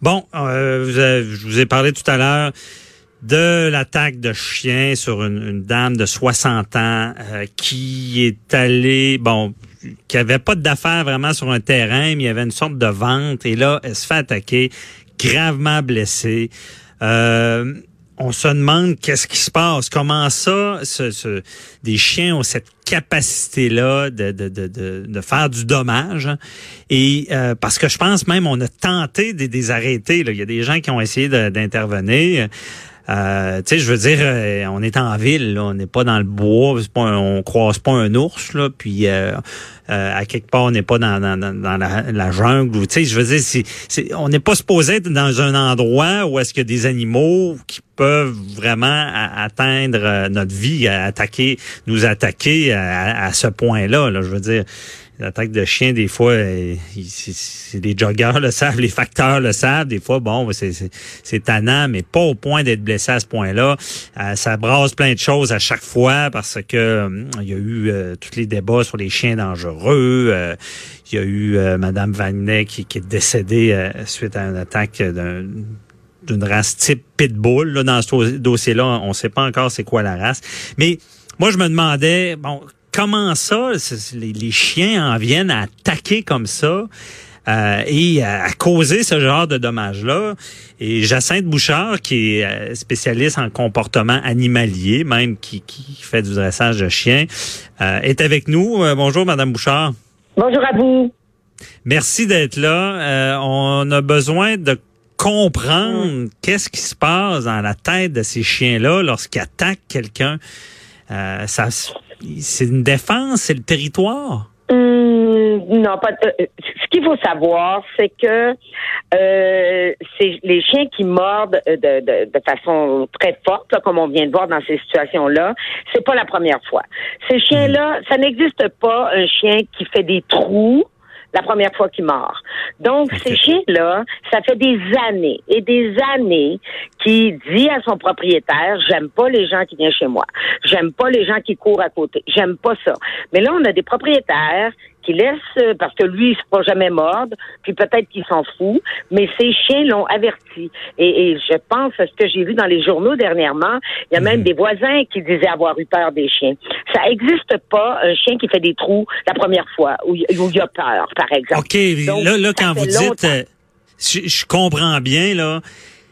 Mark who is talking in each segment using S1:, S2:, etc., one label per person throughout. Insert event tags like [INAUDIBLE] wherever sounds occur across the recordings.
S1: Bon, euh, je vous ai parlé tout à l'heure de l'attaque de chien sur une, dame de 60 ans euh, qui est allée, bon, qui avait pas d'affaires vraiment sur un terrain, mais il y avait une sorte de vente et là, elle se fait attaquer, gravement blessée. Euh, on se demande qu'est-ce qui se passe, comment ça, ce, des chiens ont cette capacité-là de, de, de, de, faire du dommage. Et euh, parce que je pense même on a tenté de les arrêter. Là. Il y a des gens qui ont essayé d'intervenir. Euh, tu sais, je veux dire, euh, on est en ville, là, on n'est pas dans le bois, on croise pas un ours, là, puis euh, à quelque part, on n'est pas dans, la, la, jungle. Sais, je veux dire, on n'est pas supposé être dans un endroit où est-ce qu'il y a des animaux qui peuvent vraiment atteindre notre vie, attaquer, nous attaquer à, à ce point-là. Là, je veux dire, L'attaque de chien, des fois, euh, c'est des joggeurs le savent, [LAUGHS] les facteurs le savent. Des fois, bon, c'est tannant, mais pas au point d'être blessé à ce point-là. Euh, ça brasse plein de choses à chaque fois parce que euh, il y a eu tous les débats sur les chiens dangereux. il y a eu Madame Vanier qui, qui, est décédée suite à une attaque d'une race type pitbull. Là, dans ce dossier-là, on ne sait pas encore c'est quoi la race. Mais moi, je me demandais, bon, comment ça, les, chiens en viennent à attaquer comme ça euh, et à, causer ce genre de dommages-là? Et Jacinthe Bouchard, qui est euh, spécialiste en comportement animalier, même qui, fait du dressage de chiens, euh, est avec nous. bonjour, Madame Bouchard.
S2: Bonjour à vous.
S1: Merci d'être là. on a besoin de comprendre qu'est-ce qui se passe dans la tête de ces chiens-là lorsqu'ils attaquent quelqu'un. ça c'est une défense, c'est le territoire?
S2: Hum, non, pas. Euh, ce qu'il faut savoir, c'est que euh, c'est les chiens qui mordent de, de, de façon très forte, comme on vient de voir dans ces situations-là. C'est pas la première fois. Ces chiens-là, ça n'existe pas un chien qui fait des trous la première fois qu'il mord. Donc, ces chiens-là, ça fait des années et des années qu'il dit à son propriétaire, j'aime pas les gens qui viennent chez moi. J'aime pas les gens qui courent à côté. J'aime pas ça. Mais là, on a des propriétaires qui laisse, euh, parce que lui, il se pas jamais mordre, puis peut-être qu'il s'en fout, mais ces chiens l'ont averti. Et, je pense, ce que j'ai vu dans les journaux dernièrement, il y a même mhm. des voisins qui disaient avoir eu peur des chiens. Ça n'existe pas un chien qui fait des trous la première fois, où, il y a peur, par exemple.
S1: OK, là, là quand vous dites, euh, je comprends bien, là,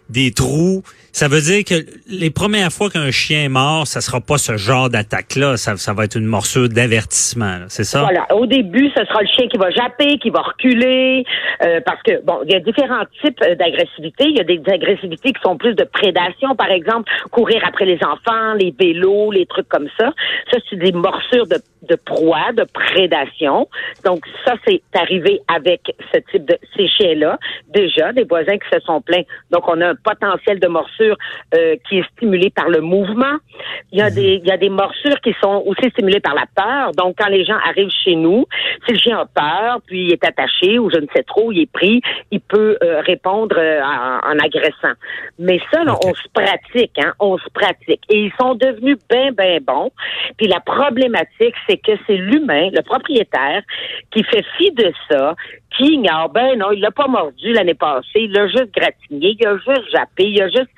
S1: des trous, ça veut dire que les premières fois qu'un chien est mort, ça sera pas ce genre d'attaque-là. Ça, ça va être une morsure d'avertissement, c'est ça?
S2: Voilà. Au début, ce sera le chien qui va japper, qui va reculer, euh, parce que, bon, il y a différents types euh, d'agressivité. Il y a des agressivités qui sont plus de prédation, par exemple, courir après les enfants, les vélos, les trucs comme ça. Ça, c'est des morsures de, de proie, de prédation. Donc, ça, c'est arrivé avec ce type de ces chiens-là. Déjà, des voisins qui se sont plaints. Donc, on a un potentiel de morsure euh, qui est stimulée par le mouvement. Il y a des il y a des morsures qui sont aussi stimulées par la peur. Donc quand les gens arrivent chez nous, si le chien a peur, puis il est attaché ou je ne sais trop, il est pris, il peut euh, répondre euh, en, agressant. Mais ça, on se pratique, hein, on se pratique. Et ils sont devenus bien bien bons. Puis la problématique, c'est que c'est l'humain, le propriétaire, qui fait fi de ça, qui ignore, ben non, il l'a pas mordu l'année passée, il l'a juste gratiné, il a juste jappé, il a juste...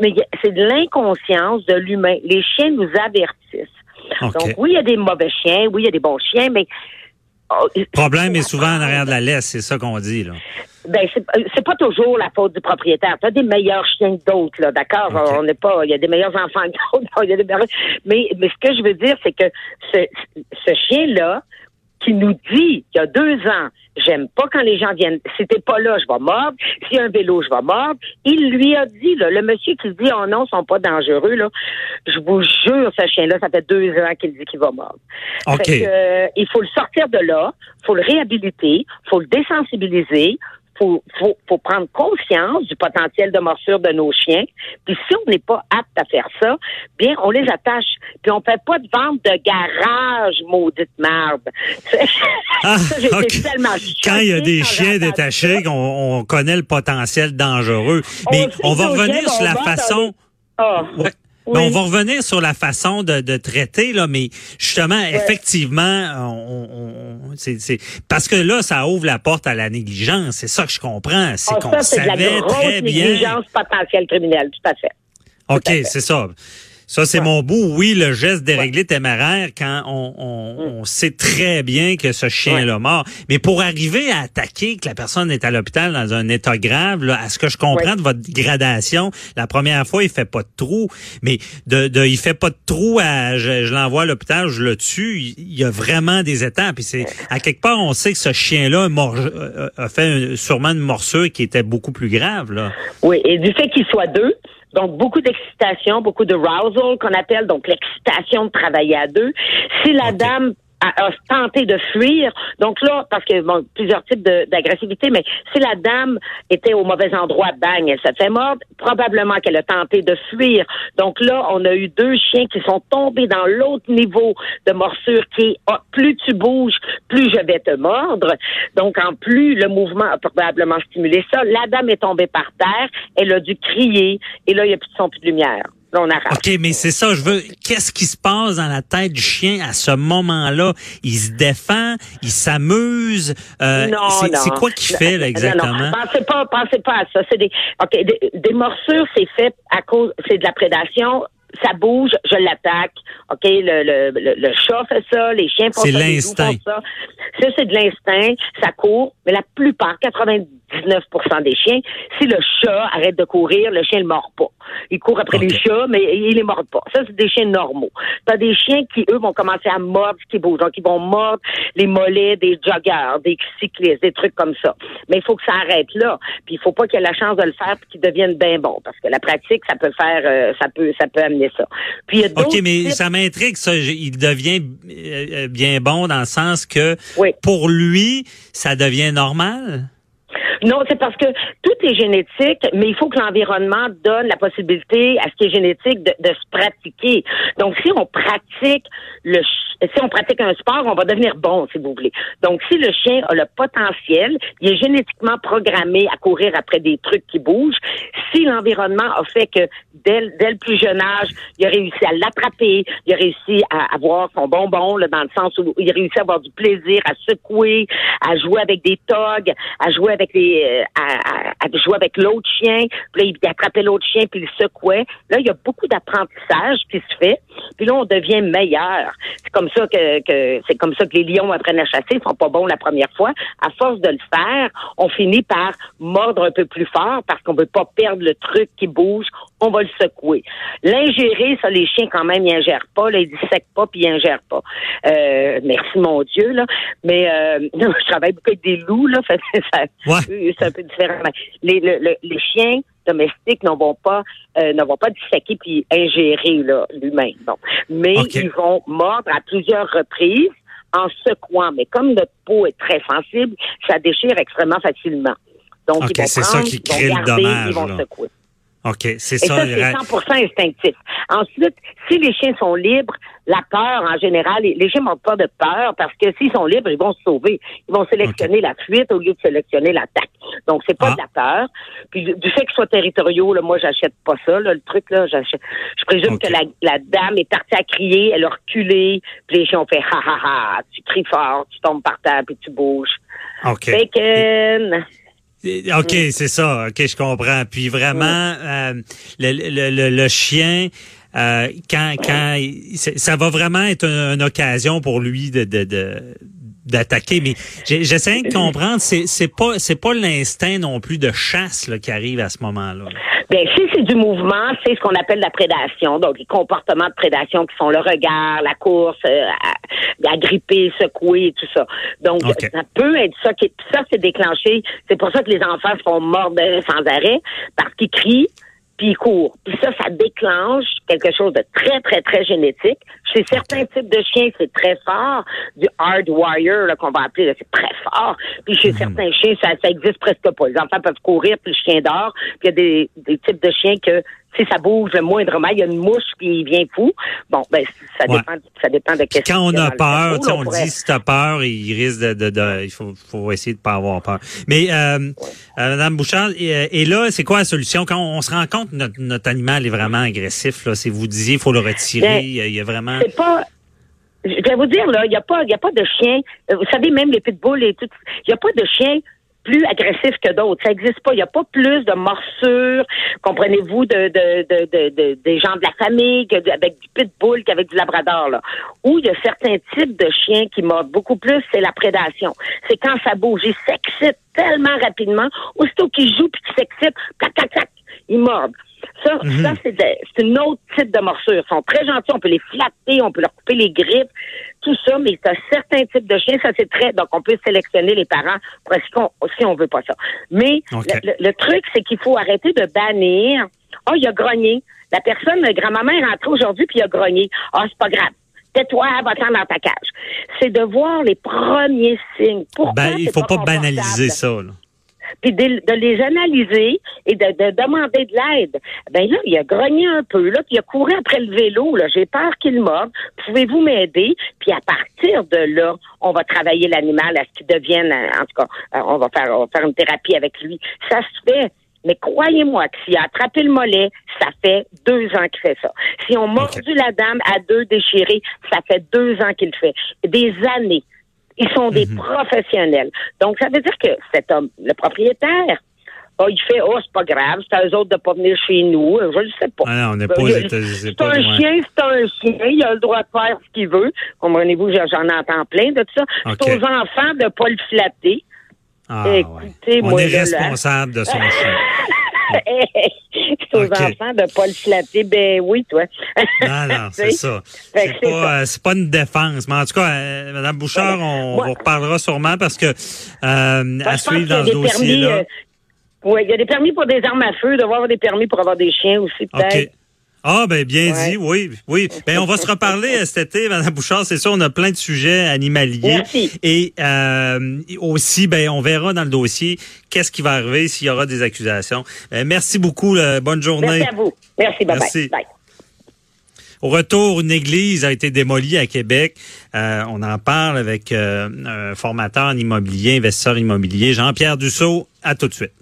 S2: Mais c'est de l'inconscience de l'humain. Les chiens nous avertissent. Donc oui, il y a des mauvais chiens, oui, il y a des bons chiens, mais...
S1: Oh, le problème est souvent en arrière de la laisse, c'est ça qu'on dit, là.
S2: Ben, c'est pas toujours la faute du propriétaire. Tu as des meilleurs chiens que d'autres, là, d'accord? On n'est pas, il y a des meilleurs enfants que d'autres. [LAUGHS] Mais, mais ce que je veux dire, c'est que ce, ce chien-là, qui nous dit il y a deux ans, j'aime pas quand les gens viennent. Si t'es pas là, je vais mordre. S'il y a un vélo, je vais mordre. Il lui a dit, là, le monsieur qui dit oh non, ils sont pas dangereux, là, je vous jure, ce chien-là, ça fait deux ans qu'il dit qu'il va mordre.
S1: Euh,
S2: il faut le sortir de là, faut le réhabiliter, faut le désensibiliser, faut, faut, faut prendre conscience du potentiel de morsure de nos chiens. Puis si on n'est pas apte à faire ça, bien, on les attache. Puis on fait pas de vente de garage, maudite merde. [LAUGHS]
S1: Ah, Quand il y a des chiens détachés, on, connaît le potentiel dangereux. Mais on, va revenir sur la façon...
S2: Ah.
S1: on va revenir sur la façon de, traiter, là, mais justement, effectivement, on, c'est parce que là, ça ouvre la porte à la négligence. C'est ça que je comprends. C'est ah, qu'on savait de la très bien.
S2: Négligence potentielle criminelle, tout à fait.
S1: OK, c'est ça. Ça, c'est mon bout. Oui, le geste déréglé téméraire quand on, on, mm. sait très bien que ce chien est mort. Mais pour arriver à attaquer que la personne est à l'hôpital dans un état grave, là, à ce que je comprends de votre gradation, la première fois, il fait pas de trou. Mais de, de il fait pas de trou à je, l'envoie à l'hôpital, je le tue. Il y a vraiment des étapes. Puis c'est à quelque part, on sait que ce chien-là a fait sûrement une morsure qui était beaucoup plus grave. Là.
S2: Oui, et du fait qu'il soit deux, donc, beaucoup d'excitation, beaucoup de rousal qu'on appelle, donc l'excitation de travailler à deux. Si la dame a, tenté de fuir. Donc là, parce que bon, plusieurs types d'agressivité, mais si la dame était au mauvais endroit, bang, elle s'est fait mordre, probablement qu'elle a tenté de fuir. Donc là, on a eu deux chiens qui sont tombés dans l'autre niveau de morsure qui est ah, plus tu bouges, plus je vais te mordre. Donc en plus, le mouvement a probablement stimulé ça. La dame est tombée par terre, elle a dû crier, et là, il n'y a plus de son, plus de lumière.
S1: OK, mais c'est ça, je veux. Qu'est-ce qui se passe dans la tête du chien à ce moment-là? Il se défend, il s'amuse. Euh, non, c'est quoi qu'il fait, là, exactement? Non,
S2: non. Pensez pas, pensez pas à ça. C'est des, OK, des, morsures, c'est fait à cause, c'est de la prédation ça bouge, je l'attaque. OK, le, le, le, chat fait ça, les chiens font ça.
S1: C'est l'instinct.
S2: Ça, ça c'est de l'instinct, ça court, mais la plupart, 90 19% des chiens. Si le chat arrête de courir, le chien ne mord pas. Il court après les chats, mais il les mord pas. Ça, c'est des chiens normaux. Tu as des chiens qui, eux, vont commencer à mordre ce qui bouge. Donc, ils vont mordre les mollets des joggeurs, des cyclistes, des trucs comme ça. Mais il faut que ça arrête là. Puis, il faut pas qu'il ait la chance de le faire et qu'il devienne bien bon. Parce que la pratique, ça peut faire, euh, ça peut, ça peut amener ça.
S1: Puis, OK, mais ça m'intrigue, ça. Il devient euh, euh, bien bon dans le sens que, pour lui, ça devient normal?
S2: Non, c'est parce que tout est génétique, mais il faut que l'environnement donne la possibilité à ce qui est génétique de, de se pratiquer. Donc, si on pratique le si on pratique un sport, on va devenir bon, si vous voulez. Donc, si le chien a le potentiel, il est génétiquement programmé à courir après des trucs qui bougent. Si l'environnement a fait que dès, dès, le plus jeune âge, il a réussi à l'attraper, il a réussi à avoir son bonbon, là, dans le sens où il a réussi à avoir du plaisir, à secouer, à jouer avec des togs, à jouer avec les, euh, à, jouer avec l'autre chien, puis là, il attrapait l'autre chien, puis il secouait. Là, il y a beaucoup d'apprentissage qui se fait, puis là, on devient meilleur. C'est comme ça que, que c'est comme ça que les lions apprennent à chasser, ils sont pas bons la première fois. À force de le faire, on finit par mordre un peu plus fort parce qu'on veut pas perdre le truc qui bouge, on va le secouer. L'ingérer, ça, les chiens, quand même, ils ingèrent pas, là, ils dissèquent pas, puis ils ingèrent pas. Euh, merci, mon Dieu, là. Mais euh, [LAUGHS] je travaille beaucoup avec des loups, là, [LAUGHS] c'est un peu différent. Les, les chiens domestiques ne vont pas euh, ne vont pas disséquer puis ingérer l'humain. Bon. Mais ils vont mordre à plusieurs reprises en secouant. Mais comme notre peau est très sensible, ça déchire extrêmement facilement. Donc, ils vont prendre, ça qui crée vont garder, ils vont secouer.
S1: OK, c'est ça.
S2: Et ça, c'est 100% instinctif. Ensuite, si les chiens sont libres, la peur, en général, les chiens n'ont pas de peur parce que s'ils sont libres, ils vont se sauver. Ils vont sélectionner la fuite au lieu de sélectionner l'attaque. Donc, c'est pas ah. de la peur. Puis, du fait qu'ils soient territoriaux, là, moi, j'achète pas ça, le truc, là. Je présume que la, dame est partie à crier, elle a reculé, puis les chiens ont fait ha ha ha, tu cries fort, tu tombes par terre, puis tu bouges.
S1: OK. OK, c'est ça. OK, je comprends. Puis vraiment, euh, le, le, le, chien, euh, quand, quand ça va vraiment être une, occasion pour lui de, de, de d'attaquer mais j'essaie de [LAUGHS] comprendre c'est c'est pas c'est pas l'instinct non plus de chasse là, qui arrive à ce moment-là.
S2: Bien, si c'est du mouvement, c'est ce qu'on appelle la prédation. Donc, les comportements de prédation qui sont le regard, la course, euh, gripper, secouer tout ça. Donc, ça peut être ça qui, ça c'est déclenché. C'est pour ça que les enfants se font mordre sans arrêt parce qu'ils crient puis ils courent. Puis ça, ça déclenche quelque chose de très, très, très génétique Chez certains types de chiens, c'est très fort. Du hard wire, qu'on va appeler, c'est très fort. Puis chez
S1: Mhm.
S2: certains chiens, ça, ça existe presque pas. Les enfants peuvent courir, puis le chien dort. Puis il y a des, des types de chiens que si ça bouge le moindrement, il y a une mouche qui vient fou. Bon, ben ça
S1: Ouais.
S2: dépend, ça dépend de qu'est-ce
S1: quand on a peur, on
S2: pourrait-
S1: dit si t'as peur, il risque de, de, de- il faut, faut essayer de pas avoir peur. Mais euh, euh, Madame Bouchard, et, et là, c'est quoi la solution? Quand on, se rend compte que notre, notre animal est vraiment agressif là, c'est vous disiez, il faut le retirer,
S2: Ben,
S1: il y a- il y a vraiment.
S2: C'est pas. Je vais vous dire, là, il n'y a pas, il y a pas de chien. euh, Vous savez, même les pitbulls et tout, il n'y a pas de chien plus agressif que d'autres. Ça n'existe pas. Il n'y a pas plus de morsures, comprenez-vous, de, de, de, de, de- des gens de la famille que avec du pitbull qu'avec du labrador, là. Où il y a certains types de chiens qui mordent beaucoup plus, c'est la prédation. C'est quand ça bouge. Ils s'excitent tellement rapidement. Aussitôt qu'ils jouent puis qu'ils s'excitent, clac, clac, clac, ils mordent. Ça,
S1: Mhm.
S2: ça c'est une autre type de morsure. Ils sont très gentils, on peut les flatter, on peut leur couper les griffes, tout ça, mais c'est un certain type de chien, ça c'est très... Donc, on peut sélectionner les parents pour si on, si on veut pas ça. Mais le, truc, c'est qu'il faut arrêter de bannir. Ah, il a grogné. La personne, grand-maman est rentrée aujourd'hui puis il a grogné. Ah, c'est pas grave. Tais-toi, va-t'en dans ta cage. C'est de voir les premiers signes. Pourquoi
S1: Ben, il faut pas
S2: confortable?
S1: banaliser ça. Là.
S2: Puis de, de les analyser et de, de demander de l'aide. Ben là, il a grogné un peu, là, puis il a couru après le vélo, là. J'ai peur qu'il morde. Pouvez-vous m'aider? Puis à partir de là, on va travailler l'animal à ce qu'il devienne, euh, en tout cas, euh, on va faire, on va faire une thérapie avec lui. Ça se fait. Mais croyez-moi que s'il a attrapé le mollet, ça fait deux ans qu'il fait ça. Si on mordu la dame à deux déchirés, ça fait deux ans qu'il le fait. Des années. Ils sont des professionnels. Donc, ça veut dire que cet homme, le propriétaire, ah, il fait, oh, c'est pas grave, c'est à eux autres de pas venir chez nous. Je ne sais pas.
S1: Ah non, on n'est
S2: Ben,
S1: pas aux
S2: il-
S1: États-Unis, c'est
S2: un
S1: loin.
S2: chien, c'est un chien. Il a le droit de faire ce qu'il veut. Comprenez-vous, j'en entends plein de ça.
S1: OK.
S2: C'est aux enfants de pas le flatter.
S1: Ah, ouais.
S2: Écoutez,
S1: On
S2: moi,
S1: est
S2: là.
S1: responsable de son chien. [LAUGHS]
S2: c'est aux enfants de pas le flatter. Ben oui, toi.
S1: Non, non, [LAUGHS] c'est ça. C'est
S2: ça.
S1: pas, euh, pas une défense. Mais en tout cas, euh, Madame Bouchard, on
S2: Moi-
S1: vous reparlera sûrement parce que euh, à suivre dans ce dossier-là.
S2: euh, oui, il y a des permis pour des armes à feu, devoir avoir des permis pour avoir des chiens aussi, peut-être.
S1: Ah, ben bien
S2: Ouais.
S1: dit, oui, oui. Ben on va se reparler euh, cet été, Madame Bouchard. C'est sûr, on a plein de sujets animaliers.
S2: Merci.
S1: Et euh, aussi, ben on verra dans le dossier qu'est-ce qui va arriver s'il y aura des accusations. Euh, merci beaucoup. là. bonne journée.
S2: Merci à vous. Merci, bye
S1: Merci.
S2: bye. bye.
S1: Au retour, une église a été démolie à Québec. Euh, on en parle avec un formateur en immobilier, investisseur immobilier, Jean-Pierre Dussault. À tout de suite.